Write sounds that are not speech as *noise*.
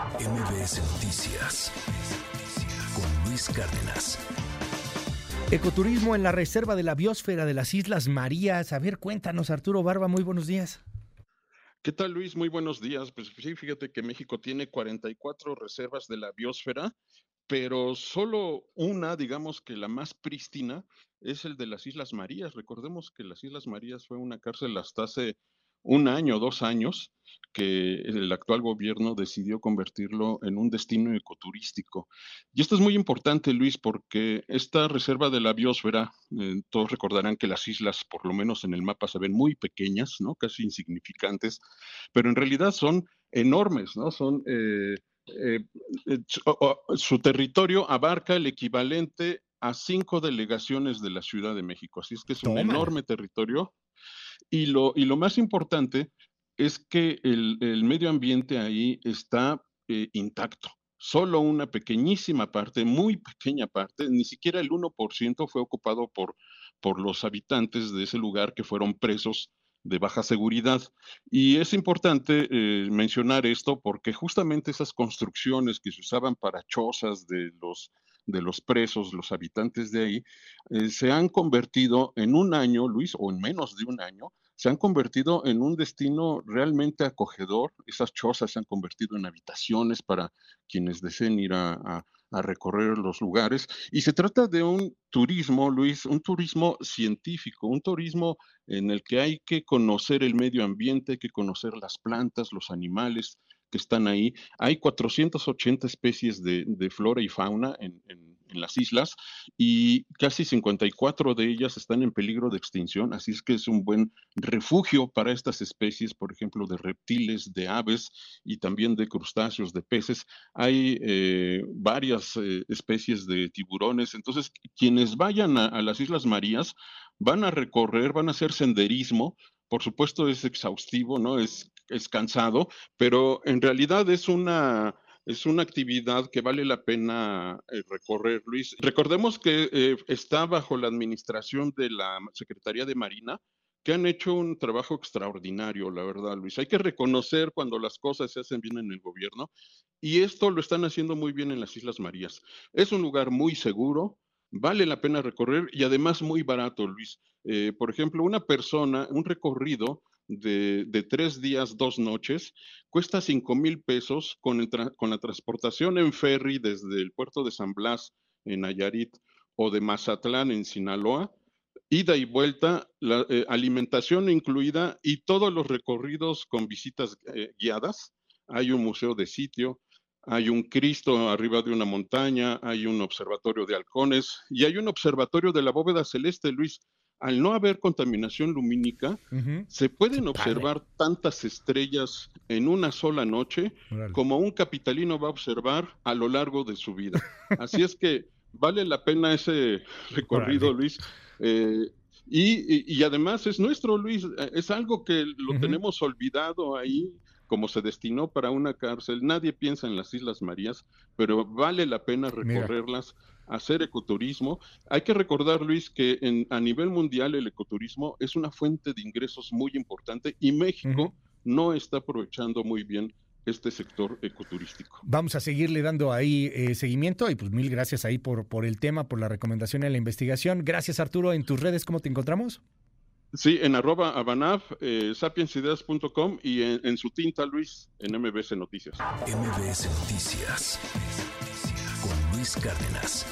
MBS Noticias con Luis Cárdenas. Ecoturismo en la reserva de la biosfera de las Islas Marías. A ver, cuéntanos, Arturo Barba, muy buenos días. ¿Qué tal, Luis? Muy buenos días. Pues sí, fíjate que México tiene 44 reservas de la biosfera, pero solo una, digamos que la más prístina, es el de las Islas Marías. Recordemos que las Islas Marías fue una cárcel hasta hace un año, dos años, que el actual gobierno decidió convertirlo en un destino ecoturístico. Y esto es muy importante, Luis, porque esta reserva de la biosfera, eh, todos recordarán que las islas, por lo menos en el mapa, se ven muy pequeñas, ¿no? Casi insignificantes, pero en realidad son enormes, ¿no? Son... Eh, eh, su territorio abarca el equivalente a cinco delegaciones de la Ciudad de México. Así es que es un enorme territorio y lo, y lo más importante es que el, medio ambiente ahí está eh, intacto. Solo una pequeñísima parte, muy pequeña parte, ni siquiera el 1% fue ocupado por, por los habitantes de ese lugar que fueron presos de baja seguridad. Y es importante eh, mencionar esto porque justamente esas construcciones que se usaban para chozas de los de los presos, los habitantes de ahí, eh, se han convertido en un año, Luis, o en menos de un año, se han convertido en un destino realmente acogedor. Esas chozas se han convertido en habitaciones para quienes deseen ir a, recorrer los lugares. Y se trata de un turismo, Luis, un turismo científico, un turismo en el que hay que conocer el medio ambiente, hay que conocer las plantas, los animales, que están ahí. Hay 480 especies de, flora y fauna en, las islas y casi 54 de ellas están en peligro de extinción, así es que es un buen refugio para estas especies, por ejemplo, de reptiles, de aves y también de crustáceos, de peces. Hay eh, varias eh, especies de tiburones, entonces quienes vayan a las Islas Marías van a recorrer, van a hacer senderismo, por supuesto es exhaustivo, ¿no? Es es cansado, pero en realidad es una, es una actividad que vale la pena eh, recorrer, Luis. Recordemos que eh, está bajo la administración de la Secretaría de Marina, que han hecho un trabajo extraordinario, la verdad, Luis. Hay que reconocer cuando las cosas se hacen bien en el gobierno y esto lo están haciendo muy bien en las Islas Marías. Es un lugar muy seguro, vale la pena recorrer y además muy barato, Luis. Eh, por ejemplo, una persona, un recorrido de, tres días, dos noches, cuesta cinco mil pesos con, con la transportación en ferry desde el puerto de San Blas en Nayarit o de Mazatlán en Sinaloa, ida y vuelta, la eh, alimentación incluida y todos los recorridos con visitas eh, guiadas. Hay un museo de sitio, hay un Cristo arriba de una montaña, hay un observatorio de halcones y hay un observatorio de la bóveda celeste, Luis al no haber contaminación lumínica, se pueden observar tantas estrellas en una sola noche como un capitalino va a observar a lo largo de su vida. *laughs* Así es que vale la pena ese recorrido, Luis. Eh, y, además es nuestro, Luis, es algo que lo tenemos olvidado ahí como se destinó para una cárcel. Nadie piensa en las Islas Marías, pero vale la pena recorrerlas hacer ecoturismo. Hay que recordar, Luis, que en, a nivel mundial el ecoturismo es una fuente de ingresos muy importante y México no está aprovechando muy bien este sector ecoturístico. Vamos a seguirle dando ahí eh, seguimiento y pues mil gracias ahí por, por el tema, por la recomendación y la investigación. Gracias Arturo, en tus redes, ¿cómo te encontramos? Sí, en arroba abanaf, eh, sapiensideas.com y en, en, su tinta, Luis, en MBS Noticias. MBS Noticias con Luis Cárdenas.